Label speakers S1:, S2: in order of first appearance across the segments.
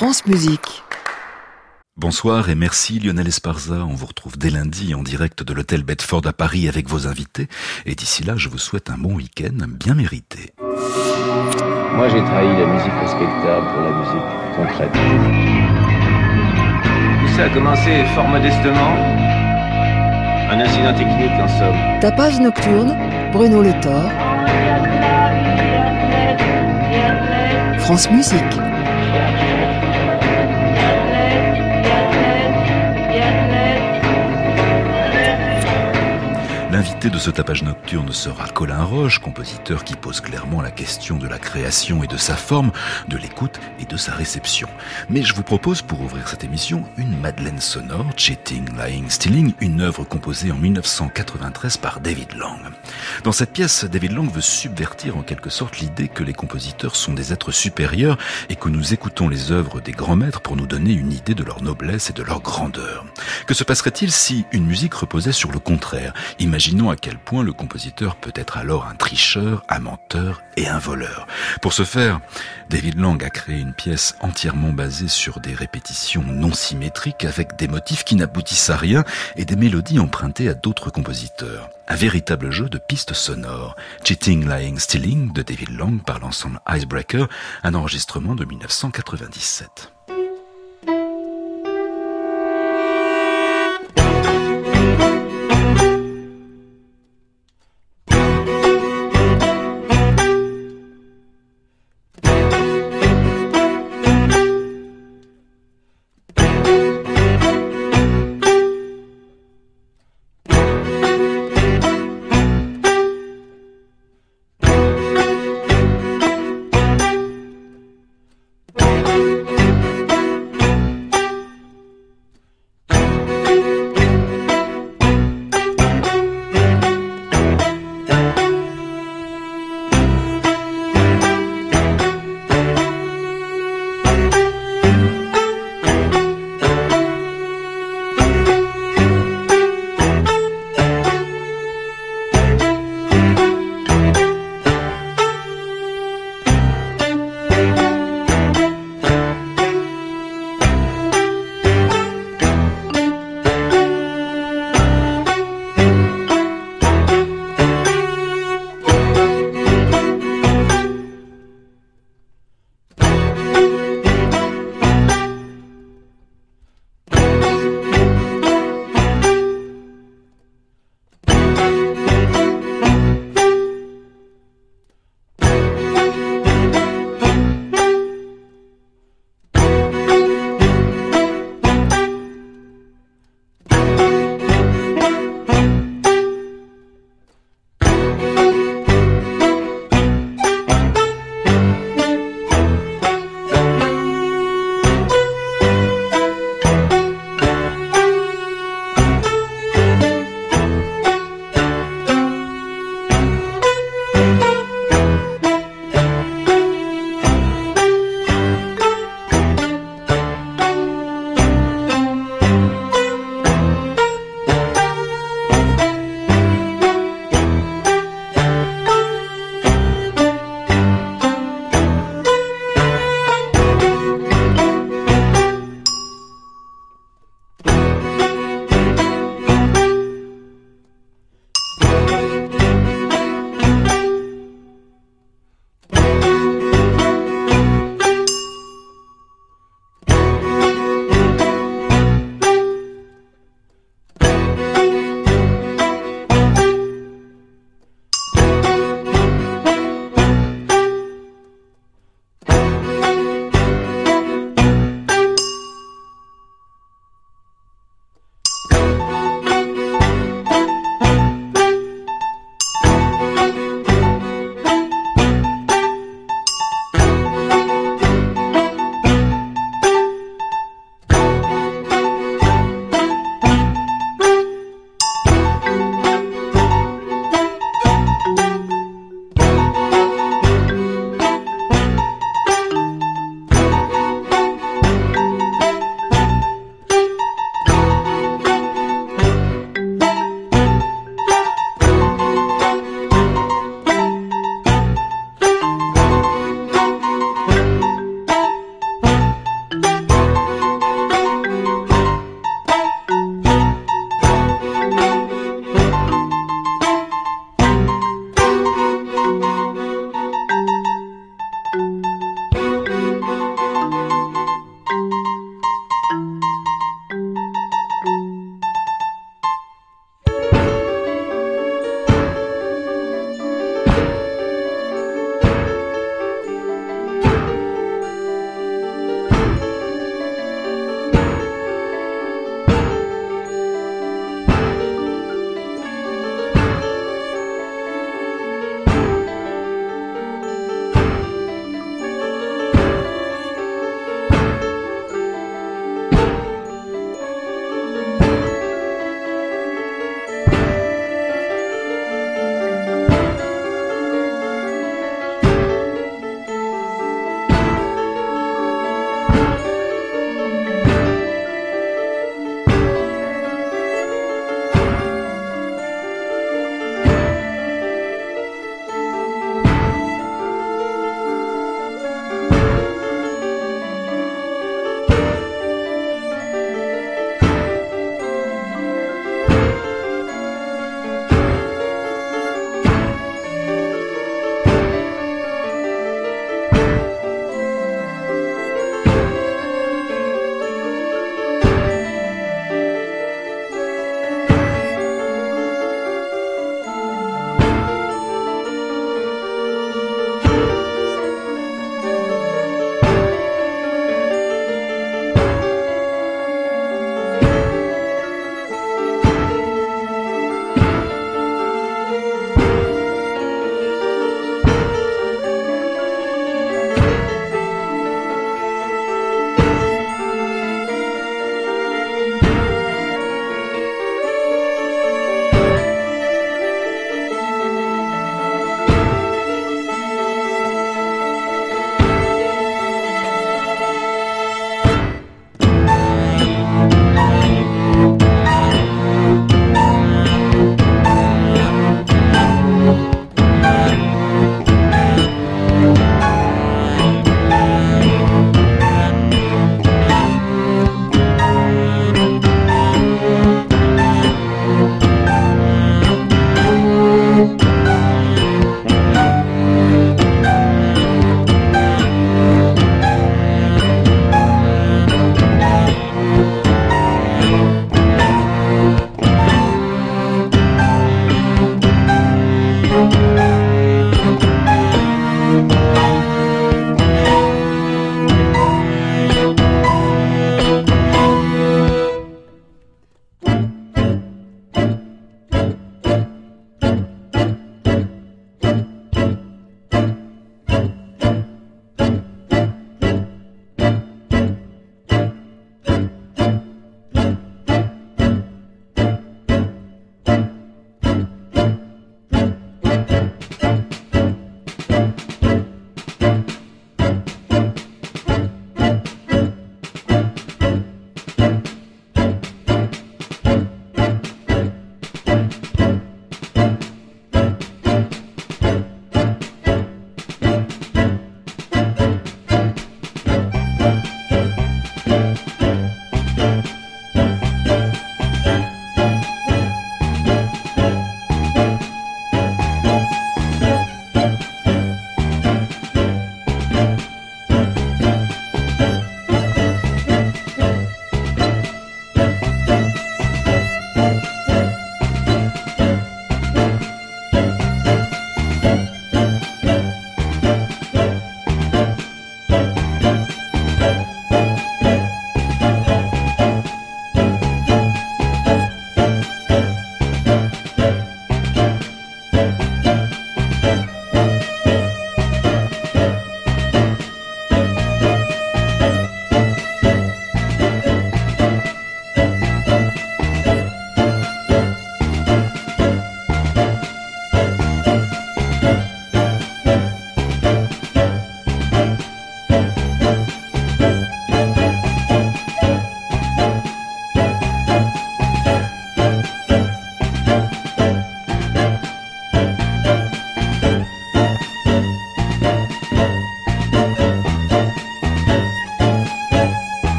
S1: France Musique.
S2: Bonsoir et merci Lionel Esparza. On vous retrouve dès lundi en direct de l'hôtel Bedford à Paris avec vos invités. Et d'ici là, je vous souhaite un bon week-end bien mérité.
S3: Moi, j'ai trahi la musique respectable pour la musique concrète. Tout ça a commencé fort modestement. Un incident technique en somme.
S1: Tapage nocturne, Bruno Le Thor. France Musique.
S2: L'invité de ce tapage nocturne sera Colin Roche, compositeur qui pose clairement la question de la création et de sa forme, de l'écoute et de sa réception. Mais je vous propose pour ouvrir cette émission une Madeleine sonore, Cheating, Lying, Stealing, une œuvre composée en 1993 par David Lang. Dans cette pièce, David Lang veut subvertir en quelque sorte l'idée que les compositeurs sont des êtres supérieurs et que nous écoutons les œuvres des grands maîtres pour nous donner une idée de leur noblesse et de leur grandeur. Que se passerait-il si une musique reposait sur le contraire? Imaginons à quel point le compositeur peut être alors un tricheur, un menteur et un voleur. Pour ce faire, David Lang a créé une pièce entièrement basée sur des répétitions non symétriques avec des motifs qui n'aboutissent à rien et des mélodies empruntées à d'autres compositeurs. Un véritable jeu de pistes sonores. Cheating, Lying, Stealing de David Lang par l'ensemble Icebreaker, un enregistrement de 1997.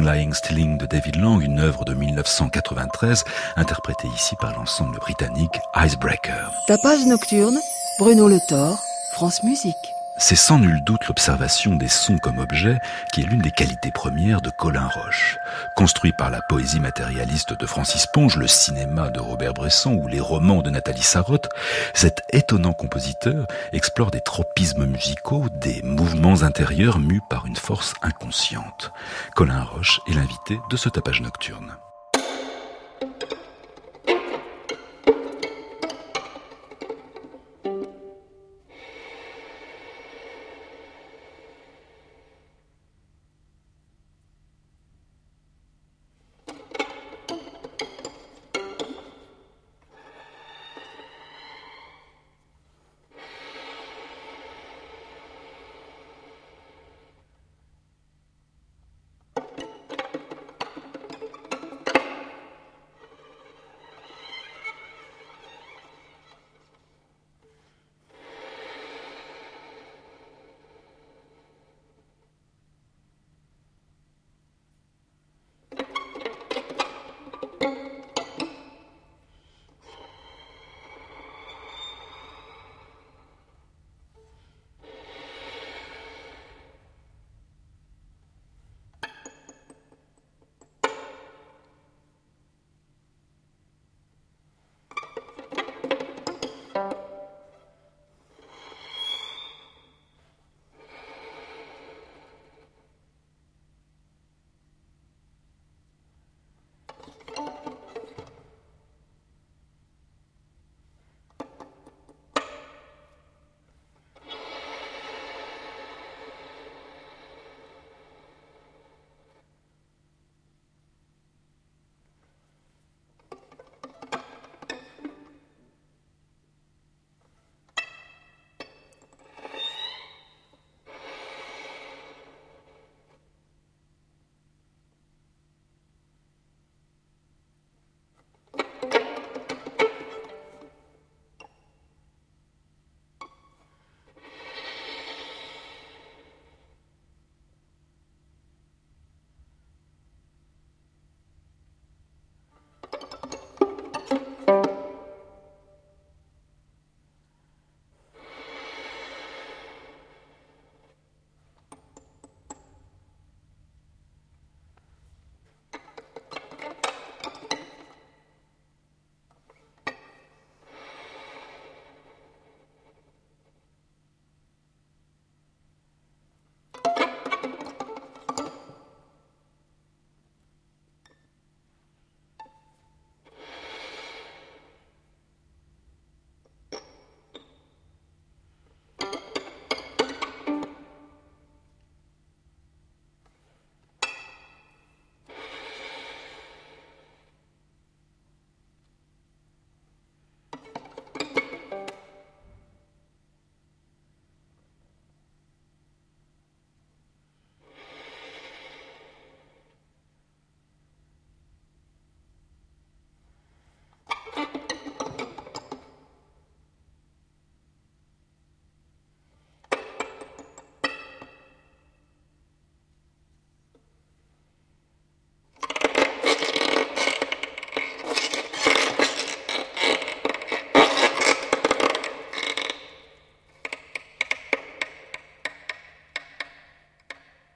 S2: Lying, Stealing de David Lang, une œuvre de 1993, interprétée ici par l'ensemble britannique Icebreaker.
S1: Tapage nocturne, Bruno Le Thor, France Musique.
S2: C'est sans nul doute l'observation des sons comme objet qui est l'une des qualités premières de Colin Roche. Construit par la poésie matérialiste de Francis Ponge, le cinéma de Robert Bresson ou les romans de Nathalie Sarraute, cet étonnant compositeur explore des tropismes musicaux, des mouvements intérieurs mus par une force inconsciente. Colin Roche est l'invité de ce tapage nocturne.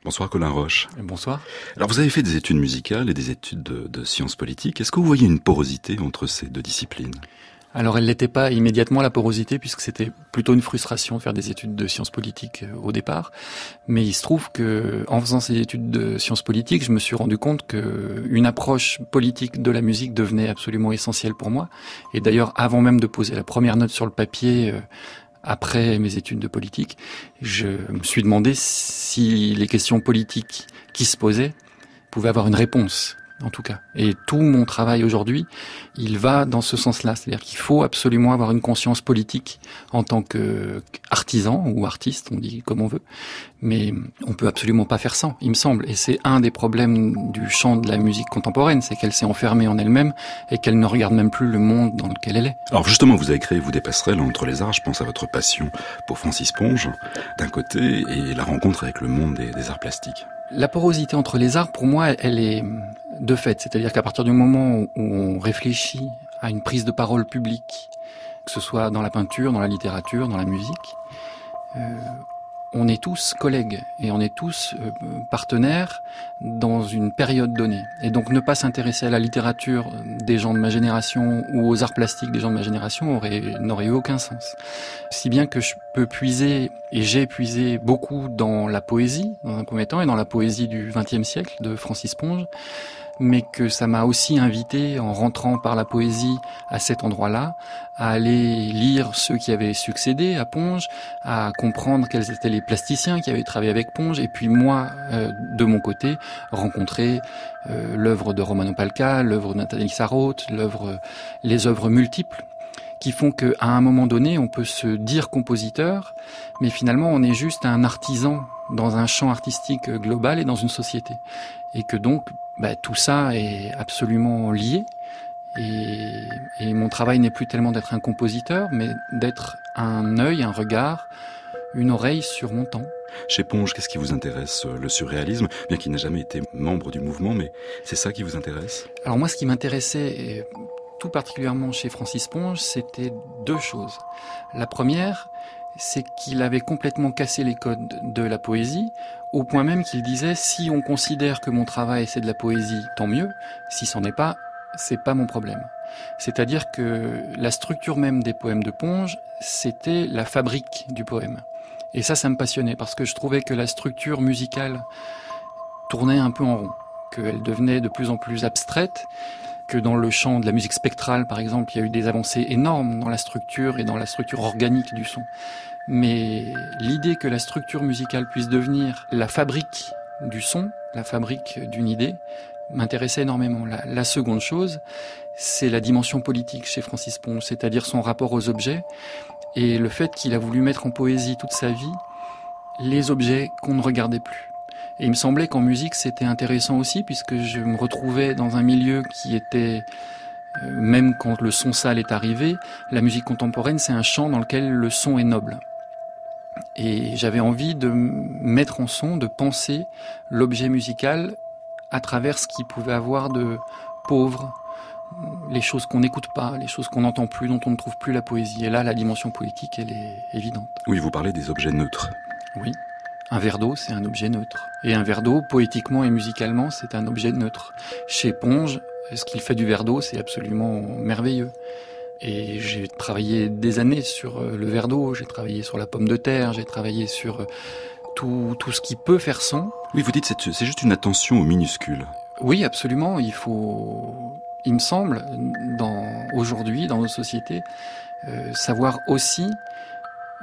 S2: Bonsoir Colin Roche.
S4: Bonsoir.
S2: Alors vous avez fait des études musicales et des études de, sciences politiques. Est-ce que vous voyez une porosité entre ces deux disciplines?
S4: Alors elle n'était pas immédiatement la porosité puisque c'était plutôt une frustration de faire des études de sciences politiques euh, au départ. Mais il se trouve que en faisant ces études de sciences politiques, je me suis rendu compte que une approche politique de la musique devenait absolument essentielle pour moi. Et d'ailleurs, avant même de poser la première note sur le papier, euh, après mes études de politique, je me suis demandé si les questions politiques qui se posaient pouvaient avoir une réponse en tout cas. Et tout mon travail aujourd'hui, il va dans ce sens-là. C'est-à-dire qu'il faut absolument avoir une conscience politique en tant qu'artisan ou artiste, on dit comme on veut. Mais on peut absolument pas faire sans, il me semble. Et c'est un des problèmes du chant de la musique contemporaine, c'est qu'elle s'est enfermée en elle-même et qu'elle ne regarde même plus le monde dans lequel elle est.
S2: Alors justement, vous avez créé Vous des passerelles entre les arts. Je pense à votre passion pour Francis Ponge, d'un côté, et la rencontre avec le monde des arts plastiques.
S4: La porosité entre les arts, pour moi, elle est de fait. C'est-à-dire qu'à partir du moment où on réfléchit à une prise de parole publique, que ce soit dans la peinture, dans la littérature, dans la musique, euh, on est tous collègues et on est tous euh, partenaires dans une période donnée. Et donc ne pas s'intéresser à la littérature des gens de ma génération ou aux arts plastiques des gens de ma génération n'aurait eu aucun sens. Si bien que je peux puiser, et j'ai puisé beaucoup dans la poésie, dans un premier temps, et dans la poésie du XXe siècle de Francis Ponge, mais que ça m'a aussi invité, en rentrant par la poésie à cet endroit-là, à aller lire ceux qui avaient succédé à Ponge, à comprendre quels étaient les plasticiens qui avaient travaillé avec Ponge, et puis moi, euh, de mon côté, rencontrer euh, l'œuvre de Romano Palca, l'œuvre de Nathalie Sarraute, les œuvres multiples qui font qu'à un moment donné, on peut se dire compositeur, mais finalement, on est juste un artisan dans un champ artistique global et dans une société. Et que donc, bah, tout ça est absolument lié. Et, et mon travail n'est plus tellement d'être un compositeur, mais d'être un œil, un regard, une oreille sur mon temps.
S2: Chez Ponge, qu'est-ce qui vous intéresse Le surréalisme, bien qu'il n'ait jamais été membre du mouvement, mais c'est ça qui vous intéresse?
S4: Alors moi, ce qui m'intéressait tout particulièrement chez Francis Ponge, c'était deux choses. La première, c'est qu'il avait complètement cassé les codes de la poésie, au point même qu'il disait si on considère que mon travail c'est de la poésie, tant mieux. Si c'en est pas, c'est pas mon problème. C'est-à-dire que la structure même des poèmes de Ponge, c'était la fabrique du poème. Et ça, ça me passionnait parce que je trouvais que la structure musicale tournait un peu en rond, qu'elle devenait de plus en plus abstraite, que dans le champ de la musique spectrale, par exemple, il y a eu des avancées énormes dans la structure et dans la structure organique du son. Mais l'idée que la structure musicale puisse devenir la fabrique du son, la fabrique d'une idée, m'intéressait énormément. La, seconde chose, c'est la dimension politique chez Francis Ponge, c'est-à-dire son rapport aux objets et le fait qu'il a voulu mettre en poésie toute sa vie les objets qu'on ne regardait plus. Et il me semblait qu'en musique, c'était intéressant aussi, puisque je me retrouvais dans un milieu qui était, euh, même quand le son sale est arrivé, la musique contemporaine, c'est un chant dans lequel le son est noble. Et j'avais envie de mettre en son, de penser l'objet musical à travers ce qu'il pouvait avoir de pauvre, les choses qu'on n'écoute pas, les choses qu'on n'entend plus, dont on ne trouve plus la poésie. Et là, la dimension poétique, elle est évidente.
S2: Oui, vous parlez des objets neutres.
S4: Oui. Un verre d'eau, c'est un objet neutre. Et un verre d'eau, poétiquement et musicalement, c'est un objet neutre. Chez Ponge, ce qu'il fait du verre d'eau, c'est absolument merveilleux. Et j'ai travaillé des années sur euh, le verre d'eau, j'ai travaillé sur la pomme de terre, j'ai travaillé sur euh, tout, tout ce qui peut faire son.
S2: Oui, vous dites c'est c'est juste une attention aux minuscules.
S4: Oui, absolument. Il faut, il me semble, dans aujourd'hui dans nos sociétés, euh, savoir aussi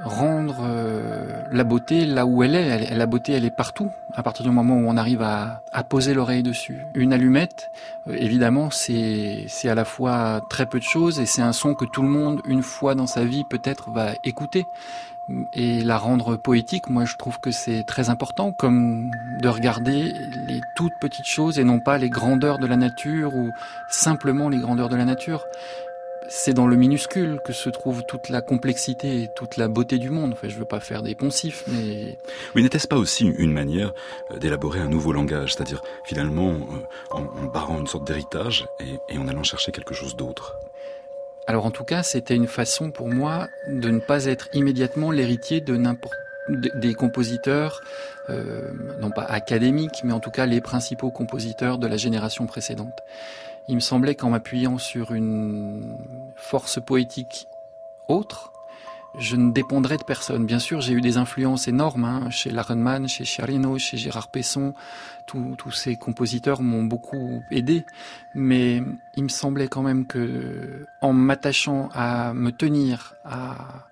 S4: rendre euh, la beauté là où elle est. la beauté, elle est partout. À partir du moment où on arrive à, poser l'oreille dessus. Une allumette, euh, évidemment, c'est c'est à la fois très peu de choses et c'est un son que tout le monde, une fois dans sa vie, peut-être va écouter. Et la rendre poétique, moi, je trouve que c'est très important, comme de regarder les toutes petites choses et non pas les grandeurs de la nature ou simplement les grandeurs de la nature c'est dans le minuscule que se trouve toute la complexité et toute la beauté du monde. Enfin, je veux pas faire des poncifs, mais...
S2: Oui, n'était-ce pas aussi une manière euh, d'élaborer un nouveau langage, c'est-à-dire finalement euh, en, barrant une sorte d'héritage et, en allant chercher quelque chose d'autre.
S4: Alors en tout cas, c'était une façon pour moi de ne pas être immédiatement l'héritier de n'importe des compositeurs, euh, non pas académiques, mais en tout cas les principaux compositeurs de la génération précédente il me semblait qu'en m'appuyant sur une force poétique autre, je ne dépendrais de personne. Bien sûr, j'ai eu des influences énormes hein, chez Larenman, chez Chiarino, chez Gérard Pesson. Tous ces compositeurs m'ont beaucoup aidé, mais il me semblait quand même que, en m'attachant à me tenir à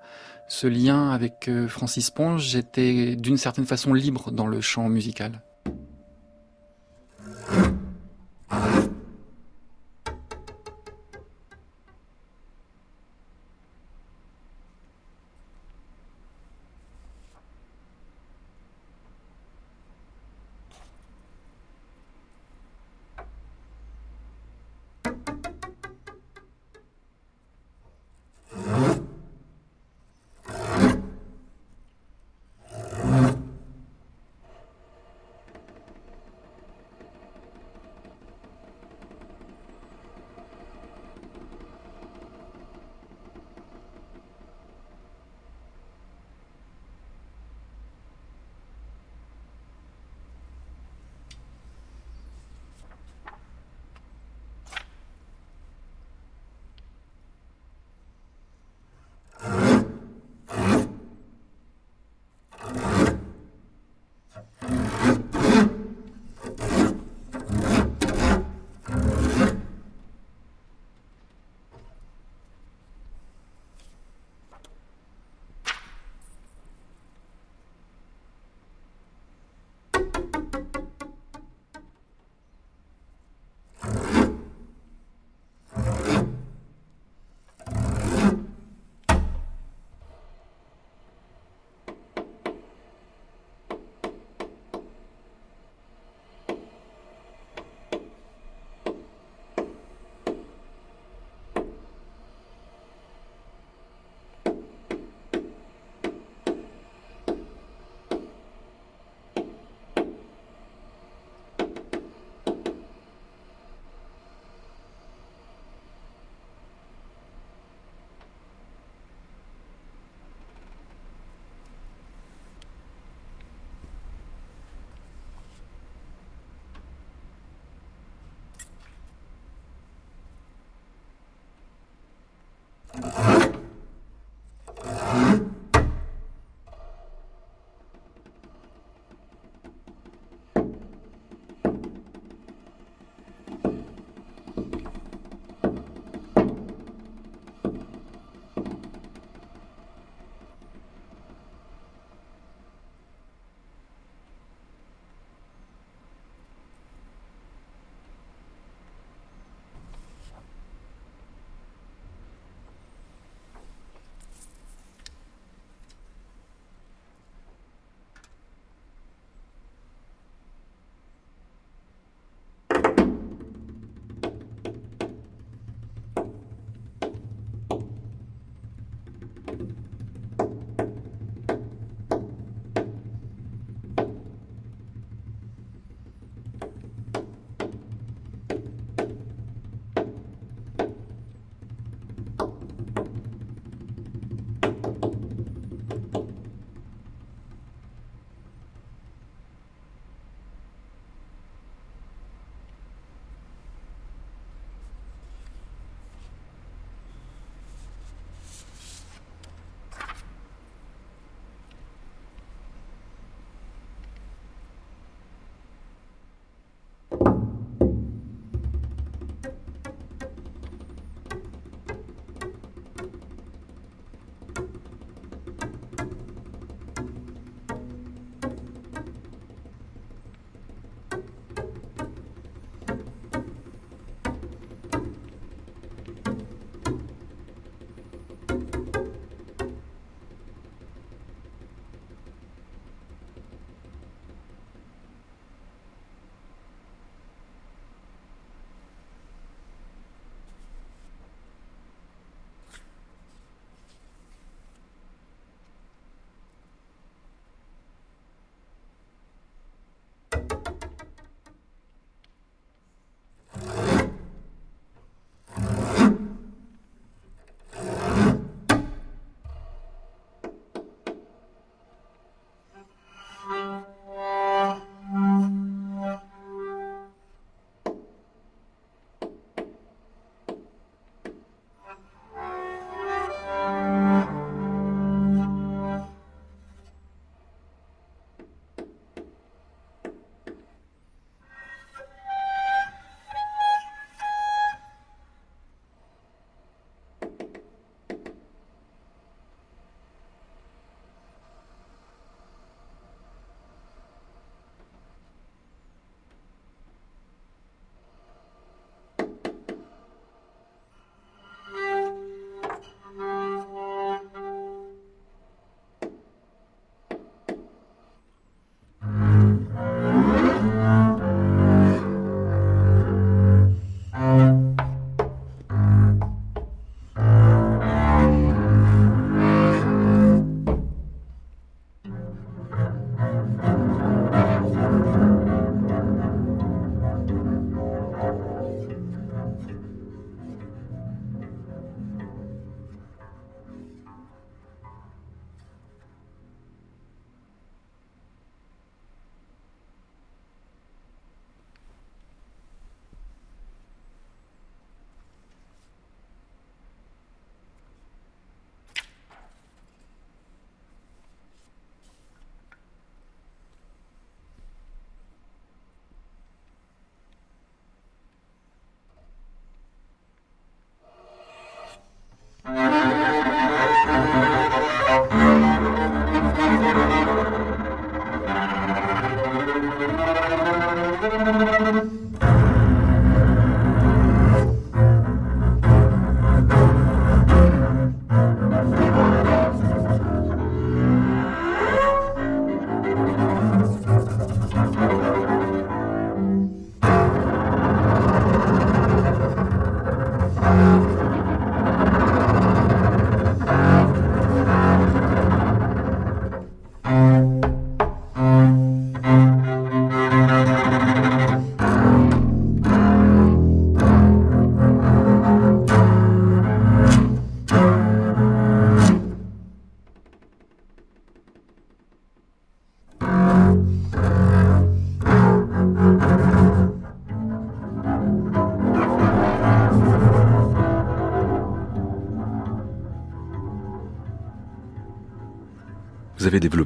S4: ce lien avec euh, Francis Ponge, j'étais d'une certaine façon libre dans le chant musical.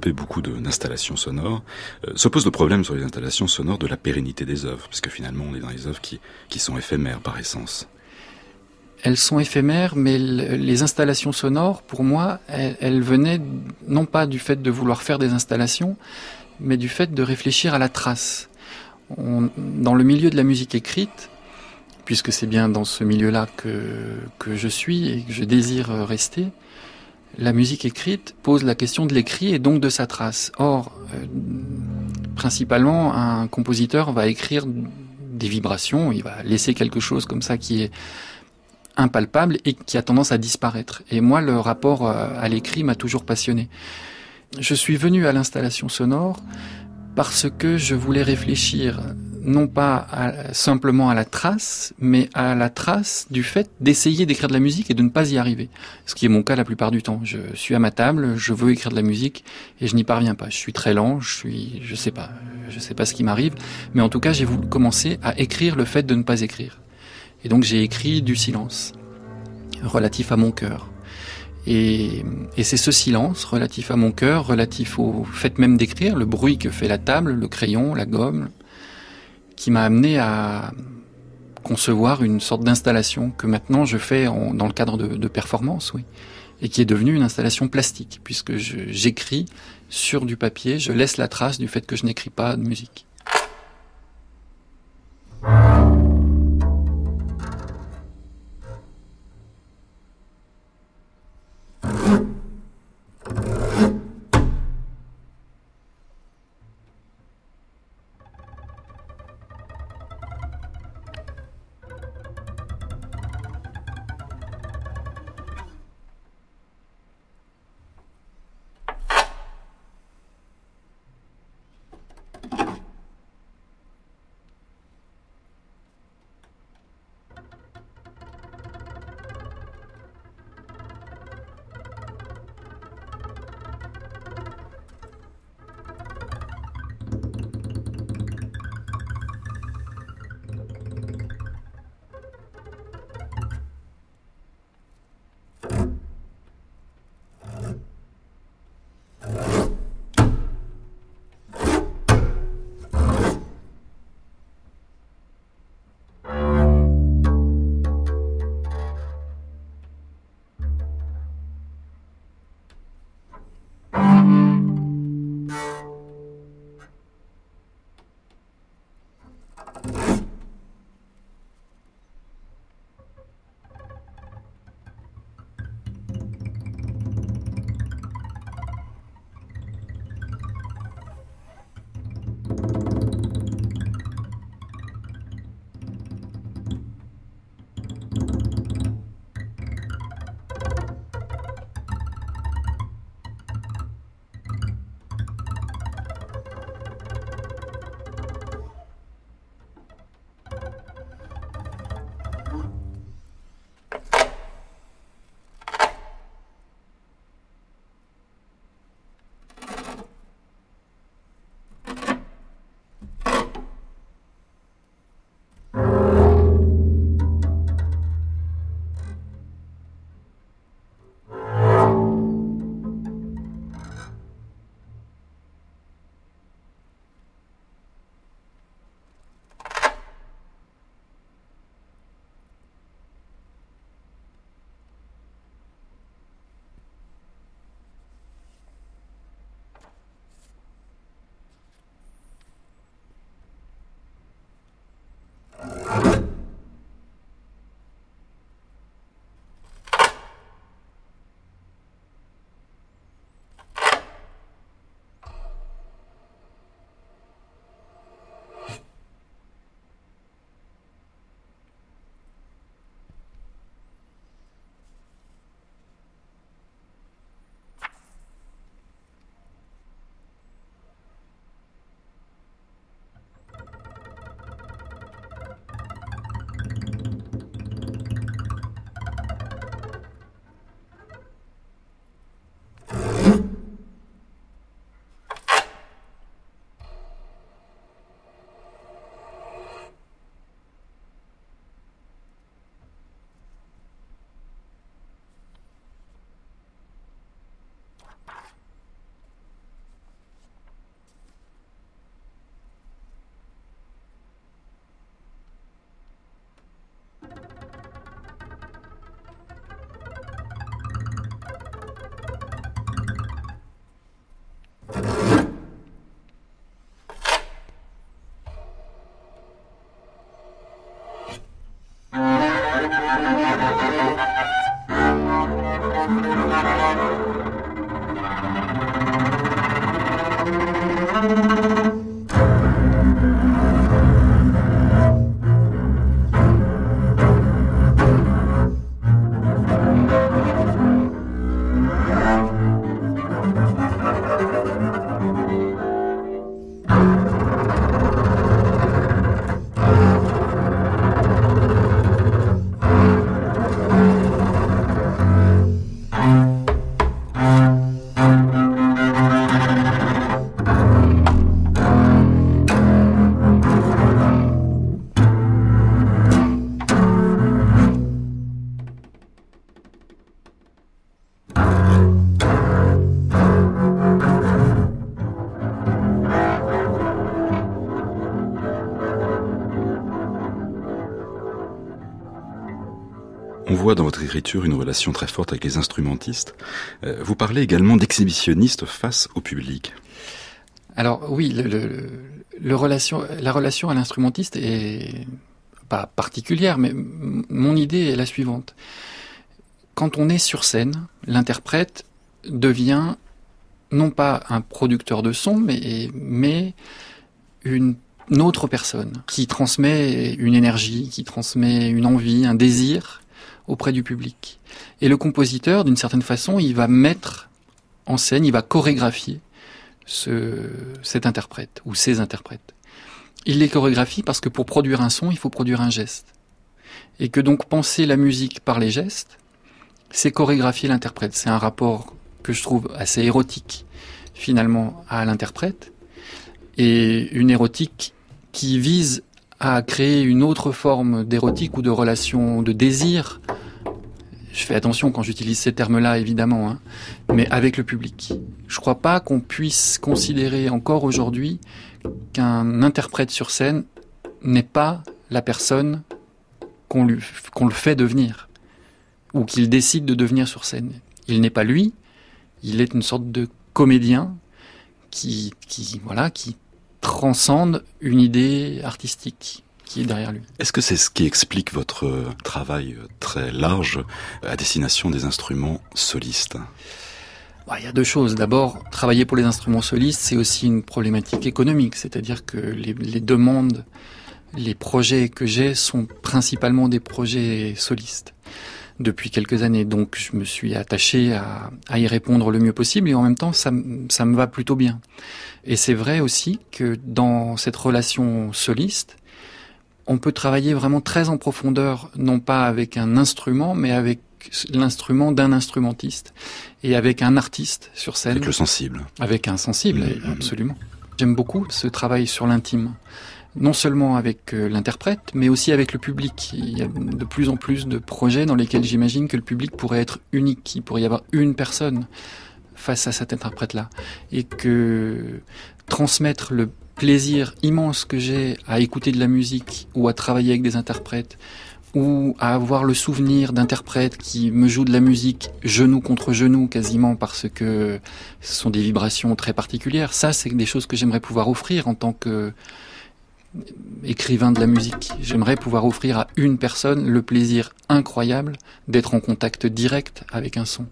S2: Développé beaucoup d'installations sonores. Euh, se pose le problème sur les installations sonores de la pérennité des œuvres, puisque finalement on est dans les œuvres qui, qui sont éphémères par essence.
S4: Elles sont éphémères, mais les installations sonores, pour moi, elles, venaient non pas du fait de vouloir faire des installations, mais du fait de réfléchir à la trace. dans le milieu de la musique écrite, puisque c'est bien dans ce milieu-là que, que je suis et que je désire rester, la musique écrite pose la question de l'écrit et donc de sa trace. Or, euh, principalement, un compositeur va écrire des vibrations, il va laisser quelque chose comme ça qui est impalpable et qui a tendance à disparaître. Et moi, le rapport euh, à l'écrit m'a toujours passionné. Je suis venu à l'installation sonore parce que je voulais réfléchir non pas simplement à la trace, mais à la trace du fait d'essayer d'écrire de la musique et de ne pas y arriver. Ce qui est mon cas la plupart du temps. Je suis à ma table, je veux écrire de la musique et je n'y parviens pas. Je suis très lent, je suis, je sais pas, je sais pas ce qui m'arrive, mais en tout cas, j'ai voulu commencer à écrire le fait de ne pas écrire. Et donc, j'ai écrit du silence relatif à mon cœur. Et, et c'est ce silence relatif à mon cœur, relatif au fait même d'écrire, le bruit que fait la table, le crayon, la gomme, qui m'a amené à concevoir une sorte d'installation que maintenant je fais dans le cadre de, performance, oui, et qui est devenue une installation plastique, puisque j'écris sur du papier, je laisse la trace du fait que je n'écris pas de musique.
S2: Une relation très forte avec les instrumentistes. Euh, vous parlez également d'exhibitionniste face au public.
S4: Alors oui, la relation à l'instrumentiste est pas particulière, mais mon idée est la suivante. Quand on est sur scène, l'interprète devient non pas un producteur de son, mais une autre personne qui transmet une énergie, qui transmet une envie, un désir, auprès du public. Et le compositeur, d'une certaine façon, il va mettre en scène, il va chorégraphier ce, cet interprète ou ces interprètes. Il les chorégraphie parce que pour produire un son, il faut produire un geste. Et que donc penser la musique par les gestes, c'est chorégraphier l'interprète. C'est un rapport que je trouve assez érotique finalement à l'interprète et une érotique qui vise à créer une autre forme d'érotique ou de relation de désir. Je fais attention quand j'utilise ces termes-là, évidemment, hein, mais avec le public. Je crois pas qu'on puisse considérer encore aujourd'hui qu'un interprète sur scène n'est pas la personne qu'on le fait devenir, ou qu'il décide de devenir sur scène. Il n'est pas lui, il est une sorte de comédien qui, qui, voilà, qui transcende une idée artistique qui est derrière lui.
S2: Est-ce que c'est ce qui explique votre euh, travail euh, très large à destination des instruments solistes?
S4: Bah, il y a deux choses. D'abord, travailler pour les instruments solistes, c'est aussi une problématique économique, c'est-à-dire que les, les, demandes, les projets que j'ai sont principalement des projets solistes depuis quelques années. Donc, je me suis attaché à, à y répondre le mieux possible et en même temps, ça, ça me va plutôt bien. Et c'est vrai aussi que dans cette relation soliste, on peut travailler vraiment très en profondeur, non pas avec un instrument, mais avec l'instrument d'un instrumentiste et avec un artiste sur scène.
S2: Avec le sensible.
S4: Avec un sensible, mmh, mmh. absolument. J'aime beaucoup ce travail sur l'intime. Non seulement avec euh, l'interprète, mais aussi avec le public. Il y a de plus en plus de projets dans lesquels j'imagine que le public pourrait être unique. Il pourrait y avoir une personne face à cet interprète-là. Et que transmettre le plaisir immense que j'ai à écouter de la musique ou à travailler avec des interprètes ou à avoir le souvenir d'interprètes qui me jouent de la musique genou contre genou quasiment parce que ce sont des vibrations très particulières. Ça, c'est des choses que j'aimerais pouvoir offrir en tant que écrivain de la musique. J'aimerais pouvoir offrir à une personne le plaisir incroyable d'être en contact direct avec un son.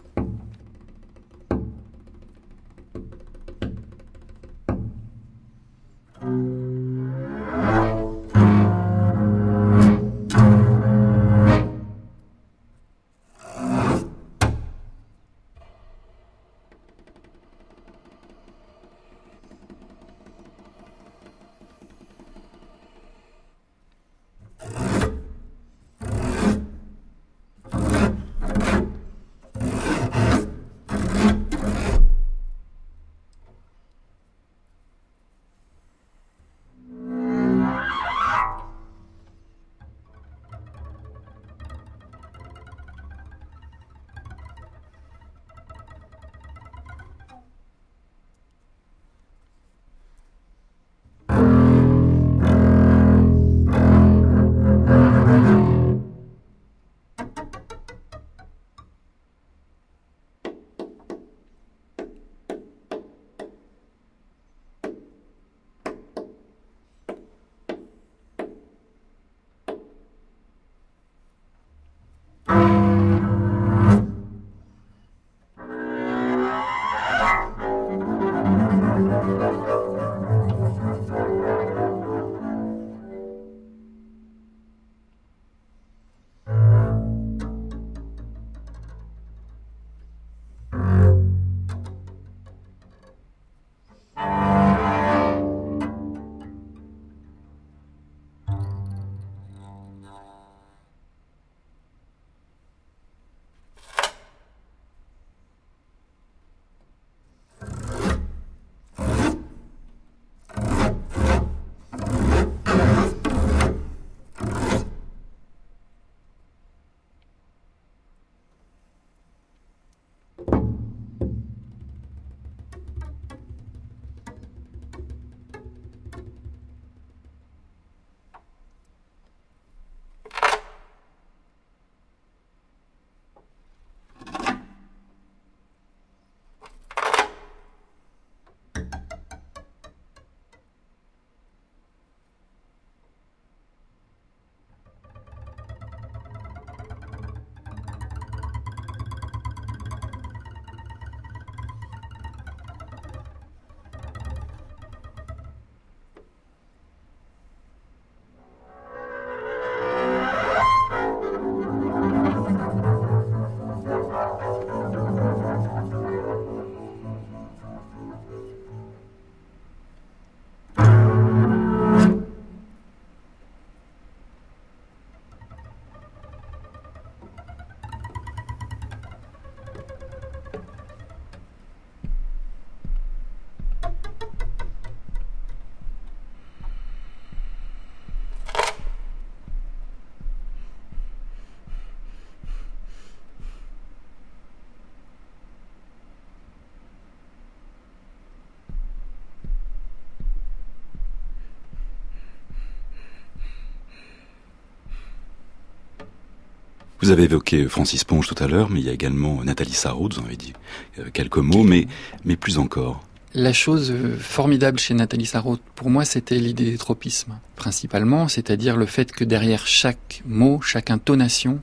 S2: Vous avez évoqué Francis Ponge tout à l'heure, mais il y a également Nathalie Sarraud, vous en avez dit euh, quelques mots, mais, mais plus encore.
S4: La chose euh, formidable chez Nathalie Sarraute, pour moi, c'était l'idée des tropismes, principalement, c'est-à-dire le fait que derrière chaque mot, chaque intonation,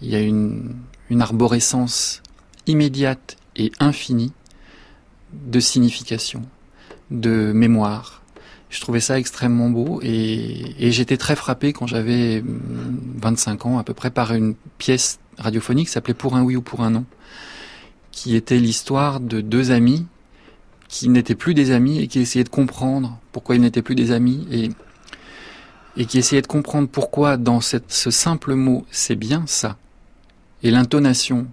S4: il y a une arborescence immédiate et infinie de signification, de mémoire. Je trouvais ça extrêmement beau et, j'étais très frappé quand j'avais 25 ans à peu près par une pièce radiophonique qui s'appelait Pour un oui ou pour un non, qui était l'histoire de deux amis qui n'étaient plus des amis et qui essayaient de comprendre pourquoi ils n'étaient plus des amis et, qui essayaient de comprendre pourquoi dans ce simple mot c'est bien ça et l'intonation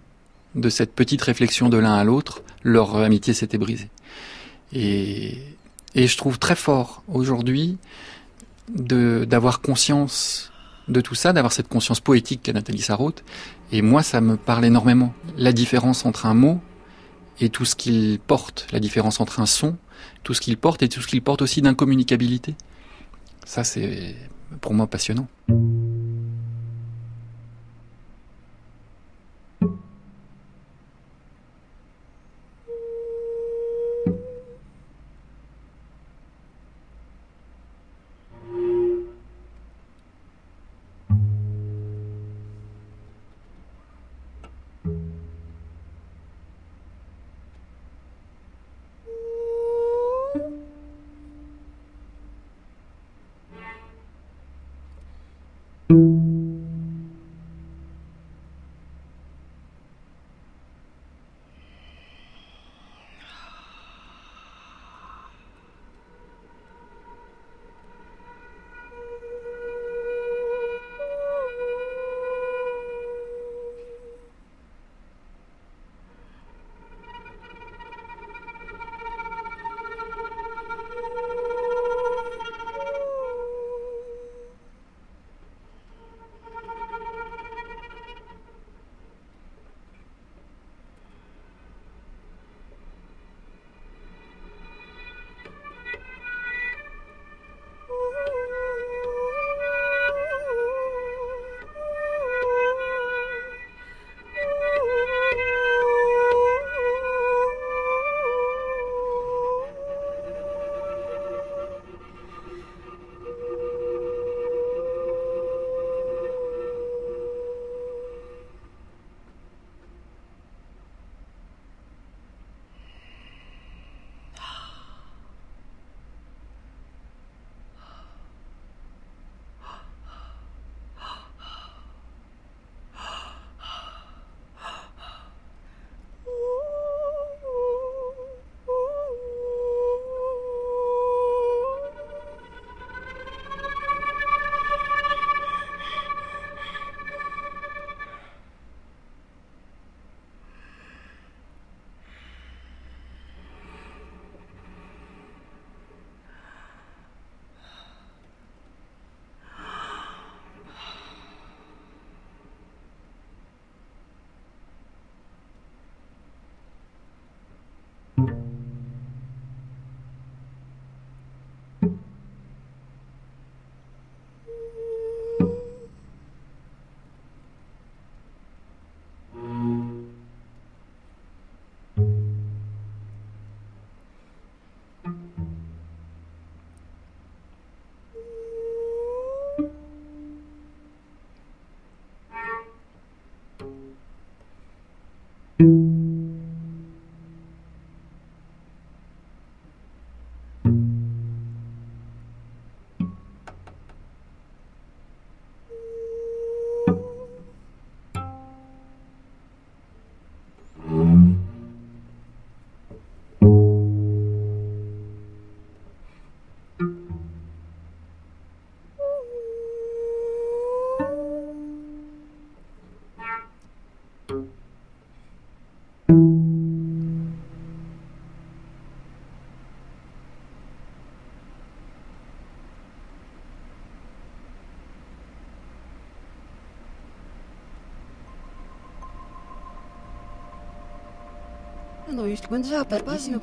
S4: de cette petite réflexion de l'un à l'autre, leur amitié s'était brisée. Et, et je trouve très fort aujourd'hui d'avoir conscience de tout ça, d'avoir cette conscience poétique qu'a Nathalie Sarraute. Et moi, ça me parle énormément. La différence entre un mot et tout ce qu'il porte, la différence entre un son, tout ce qu'il porte et tout ce qu'il porte aussi d'incommunicabilité. Ça, c'est pour moi passionnant.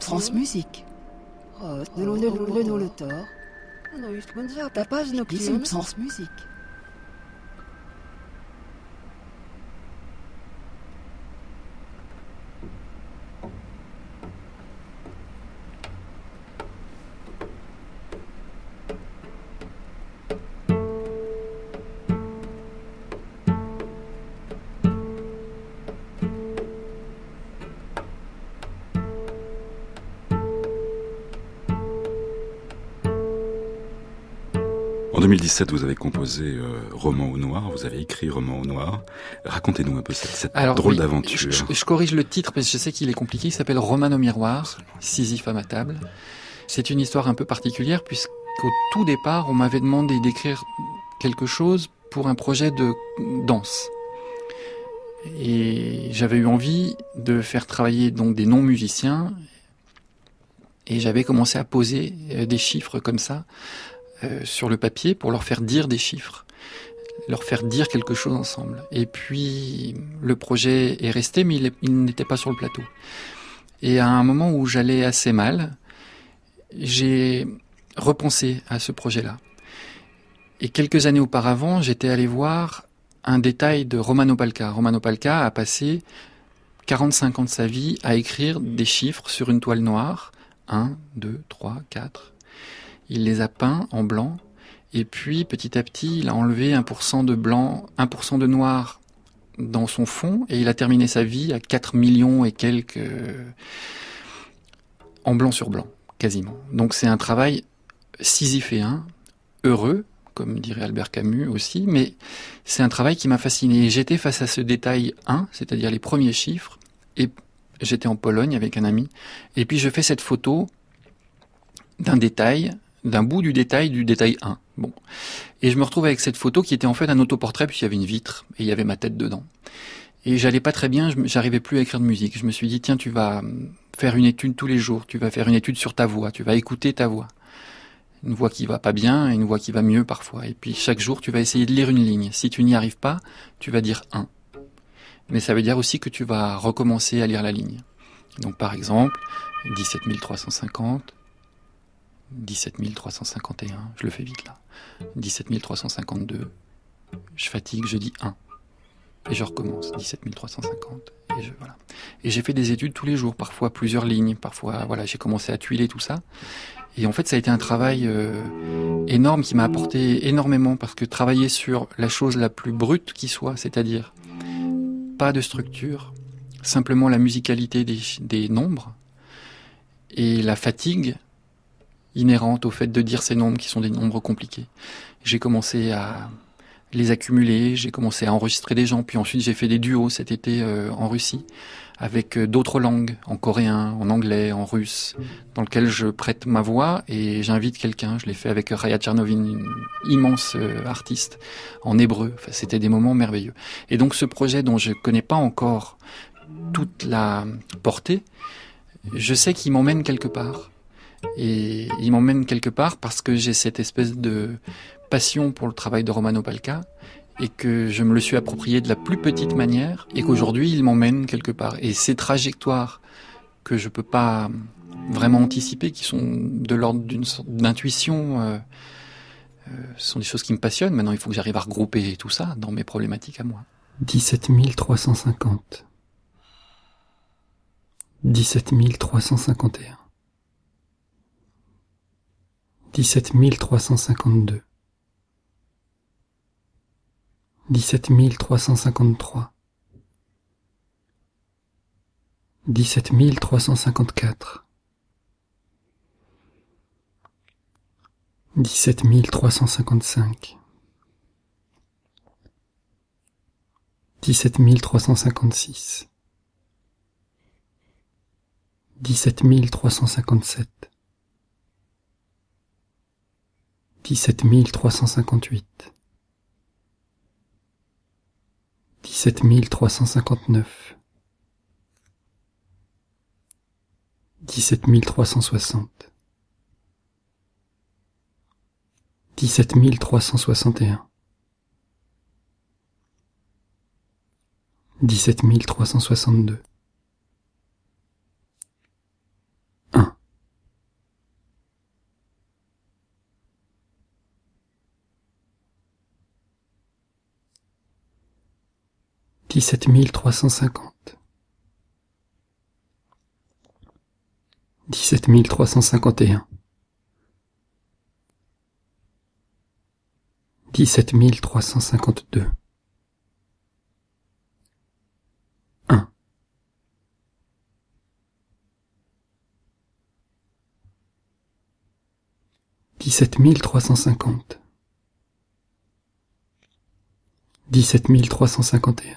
S1: France Musique. France Musique.
S2: 2017, vous avez composé euh, Roman au noir, vous avez écrit Roman au noir. Racontez-nous un peu cette, drôle d'aventure.
S4: Je, corrige le titre parce que je sais qu'il est compliqué. Il s'appelle Roman au miroir, Sisyphe à ma table. C'est une histoire un peu particulière puisqu'au tout départ, on m'avait demandé d'écrire quelque chose pour un projet de danse. Et j'avais eu envie de faire travailler donc des non-musiciens et j'avais commencé à poser euh, des chiffres comme ça euh, sur le papier pour leur faire dire des chiffres, leur faire dire quelque chose ensemble. Et puis le projet est resté, mais il, n'était pas sur le plateau. Et à un moment où j'allais assez mal, j'ai repensé à ce projet-là. Et quelques années auparavant, j'étais allé voir un détail de Romano Palca. Romano Palca a passé 45 ans de sa vie à écrire des chiffres sur une toile noire 1, 2, 3, 4. Il les a peints en blanc, et puis petit à petit, il a enlevé 1% de blanc, 1% de noir dans son fond, et il a terminé sa vie à 4 millions et quelques en blanc sur blanc, quasiment. Donc c'est un travail sisyphéen, heureux, comme dirait Albert Camus aussi, mais c'est un travail qui m'a fasciné. J'étais face à ce détail 1, c'est-à-dire les premiers chiffres, et j'étais en Pologne avec un ami, et puis je fais cette photo d'un détail, d'un bout du détail du détail 1. Bon. Et je me retrouve avec cette photo qui était en fait un autoportrait, puis il y avait une vitre, et il y avait ma tête dedans. Et j'allais pas très bien, j'arrivais plus à écrire de musique. Je me suis dit, tiens, tu vas faire une étude tous les jours, tu vas faire une étude sur ta voix, tu vas écouter ta voix. Une voix qui va pas bien, et une voix qui va mieux parfois. Et puis chaque jour, tu vas essayer de lire une ligne. Si tu n'y arrives pas, tu vas dire 1 mais ça veut dire aussi que tu vas recommencer à lire la ligne. Donc par exemple, 17 350, 17 351, je le fais vite là, 17 352, je fatigue, je dis 1. Et je recommence, 17 350. Et je, voilà. Et j'ai fait des études tous les jours, parfois plusieurs lignes, parfois, voilà, j'ai commencé à tuiler tout ça. Et en fait, ça a été un travail euh, énorme qui m'a apporté énormément parce que travailler sur la chose la plus brute qui soit, c'est-à-dire pas de structure, simplement la musicalité des, nombres et la fatigue inhérente au fait de dire ces nombres qui sont des nombres compliqués. J'ai commencé à les accumuler, j'ai commencé à enregistrer des gens, puis ensuite j'ai fait des duos cet été euh, en Russie avec euh, d'autres langues, en coréen, en anglais, en russe, dans lequel je prête ma voix et j'invite quelqu'un. Je l'ai fait avec Raya Tchernovin, une immense euh, artiste, en hébreu. Enfin, C'était des moments merveilleux. Et donc ce projet dont je connais pas encore toute la portée, je sais qu'il m'emmène quelque part. Et il m'emmène quelque part parce que j'ai cette espèce de passion pour le travail de Romano Palca et que je me le suis approprié de la plus petite manière et qu'aujourd'hui il m'emmène quelque part. Et ces trajectoires que je peux pas vraiment anticiper, qui sont de l'ordre d'une d'intuition, euh, euh, sont des choses qui me passionnent. Maintenant, il faut que j'arrive à regrouper tout ça dans mes problématiques à moi.
S5: 17 350. 17 351. 17 352. 17 353 17 354 17 355 17 356 17 357 17 358 dix-sept mille trois cent cinquante-neuf, dix-sept mille trois cent soixante, dix-sept mille trois cent soixante et un, dix-sept mille trois cent soixante-deux. 17 350 17 351 17 352 1 17 350 Dix-sept mille trois cent cinquante et un. Dix-sept mille trois cent cinquante-deux. Dix-sept trois cent cinquante-trois. Dix-sept mille trois cent cinquante-quatre. Dix-sept mille trois cent cinquante-cinq. Un. Dix-sept mille trois cent cinquante.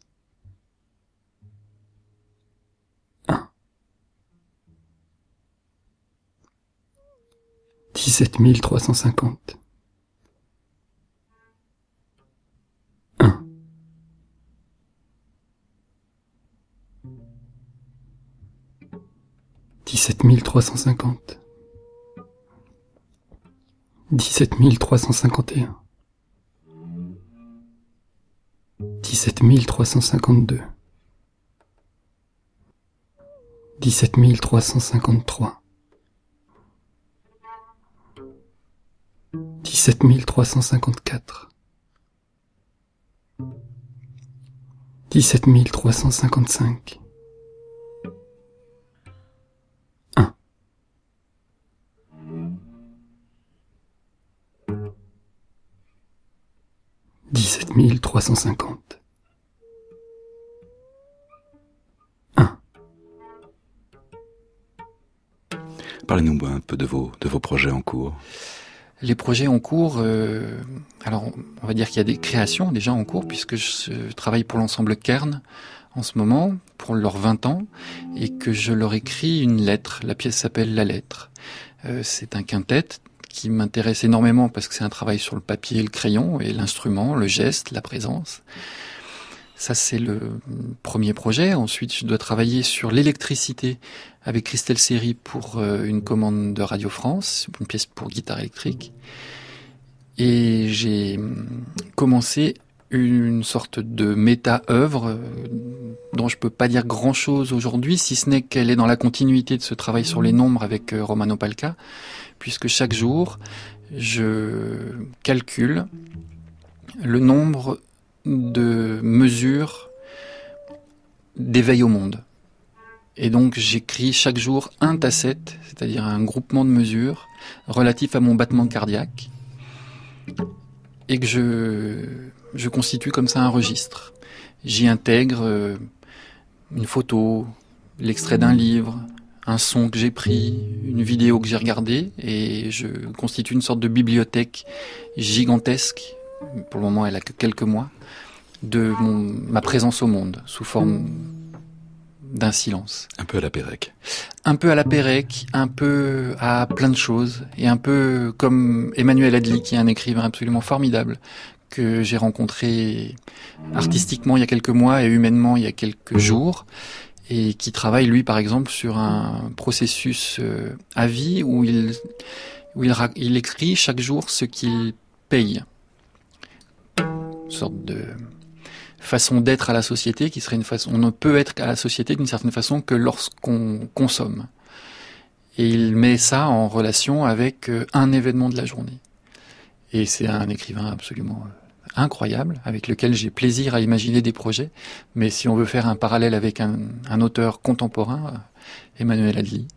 S5: Dix-sept mille trois cent cinquante. Un. Dix-sept mille trois cent cinquante. Dix-sept mille trois cent cinquante et un. Dix-sept mille trois cent cinquante-deux. Dix-sept mille trois cent cinquante-trois. Dix-sept mille trois cent cinquante-quatre. Dix-sept mille trois cent cinquante-cinq. Un. Dix-sept mille trois cent cinquante. Un.
S2: Parlez-nous un peu de vos, de vos projets en cours.
S4: Les projets en cours, euh, alors on va dire qu'il y a des créations déjà en cours puisque je travaille pour l'ensemble Kern en ce moment pour leurs 20 ans et que je leur écris une lettre. La pièce s'appelle La lettre. Euh, c'est un quintet qui m'intéresse énormément parce que c'est un travail sur le papier, le crayon et l'instrument, le geste, la présence. Ça, c'est le premier projet. Ensuite, je dois travailler sur l'électricité avec Christelle Seri pour euh, une commande de Radio France, une pièce pour guitare électrique. Et j'ai hum, commencé une sorte de méta-œuvre euh, dont je peux pas dire grand chose aujourd'hui, si ce n'est qu'elle est dans la continuité de ce travail sur les nombres avec euh, Romano Palca, puisque chaque jour, je calcule le nombre de mesures d'éveil au monde. Et donc j'écris chaque jour un tasset, c'est-à-dire un groupement de mesures relatif à mon battement cardiaque, et que je, je constitue comme ça un registre. J'y intègre euh, une photo, l'extrait d'un livre, un son que j'ai pris, une vidéo que j'ai regardée, et je constitue une sorte de bibliothèque gigantesque. Pour le moment, elle a que quelques mois de mon, ma présence au monde sous forme d'un silence.
S2: Un peu à la Pérec.
S4: Un peu à la Pérec, un peu à plein de choses, et un peu comme Emmanuel Adli, qui est un écrivain absolument formidable, que j'ai rencontré artistiquement il y a quelques mois et humainement il y a quelques jours, et qui travaille lui par exemple sur un processus euh, à vie où il où il, il écrit chaque jour ce qu'il paye. Une sorte de façon d'être à la société qui serait une façon on ne peut être à la société d'une certaine façon que lorsqu'on consomme. Et il met ça en relation avec euh, un événement de la journée. Et c'est un écrivain absolument euh, incroyable, avec lequel j'ai plaisir à imaginer des projets. Mais si on veut faire un parallèle avec un, un auteur contemporain, euh, Emmanuel Adli.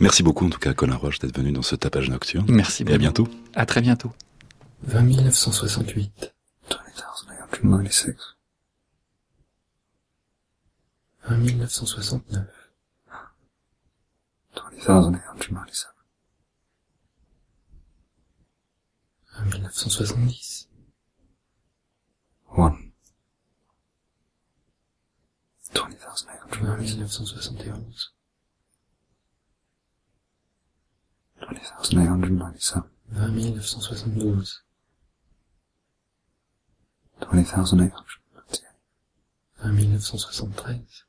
S2: Merci beaucoup en tout cas Colin Roche d'être venu dans ce tapage nocturne.
S4: Merci
S2: Et à bientôt.
S4: À très bientôt.
S5: 20 968.
S6: 96.
S5: 20 969.
S6: 20,897.
S5: 20 970.
S6: 1.
S5: 20
S6: 20,897.
S5: 971.
S6: 20,897.
S5: 20 972.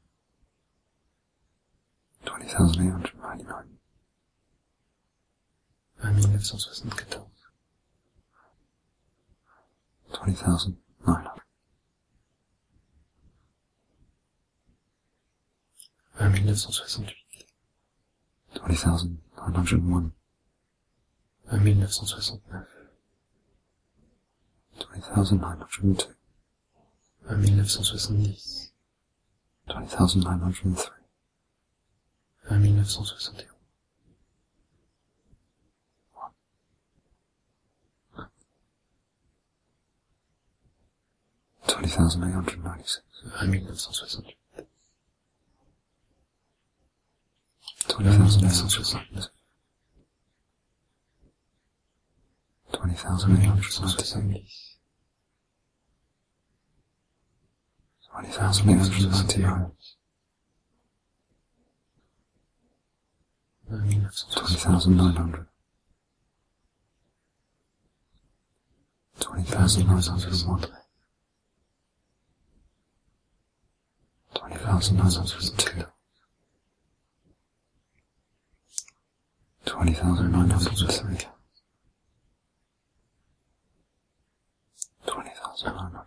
S6: 20,898.
S5: 20 973.
S6: 20,899.
S5: 20 974.
S6: 20,900.
S5: 20 968.
S6: 20,901.
S5: 20
S6: 20,902. (29,910. 20,903. 29,961.
S5: 1.
S6: Twenty thousand eight hundred ninety-six. I mean, that's not Twenty thousand eight hundred ninety-six. Twenty thousand eight hundred
S5: ninety-six.
S6: 20,899 20,900 20,901 20,902 20,903 20,904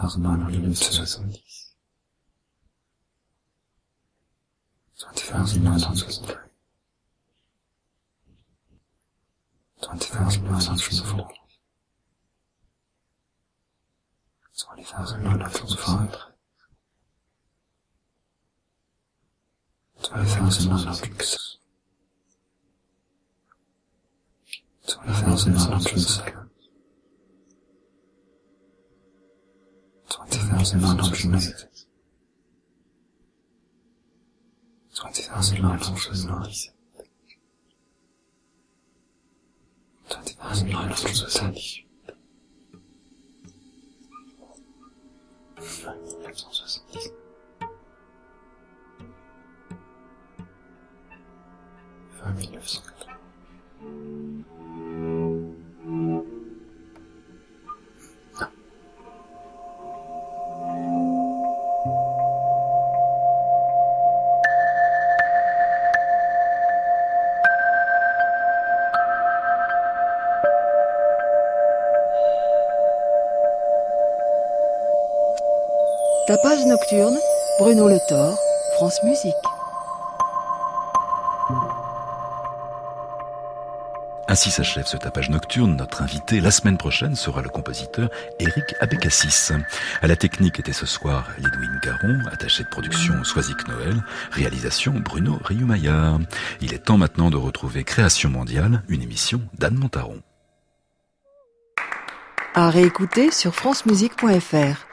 S5: 1,970
S6: 20,973 20,974 20,975 20,976 20,976 20,990. 20,990.
S5: 20,970. 20,970.
S1: 20,980. Nocturne, Bruno Le Thor, France Musique.
S2: Ainsi s'achève ce tapage nocturne. Notre invité la semaine prochaine sera le compositeur Eric Abécassis. À la technique était ce soir Lidwin Garon, attaché de production Soisic Noël, réalisation Bruno Riumaya. Il est temps maintenant de retrouver Création mondiale, une émission d'Anne Montaron.
S1: À réécouter sur francemusique.fr.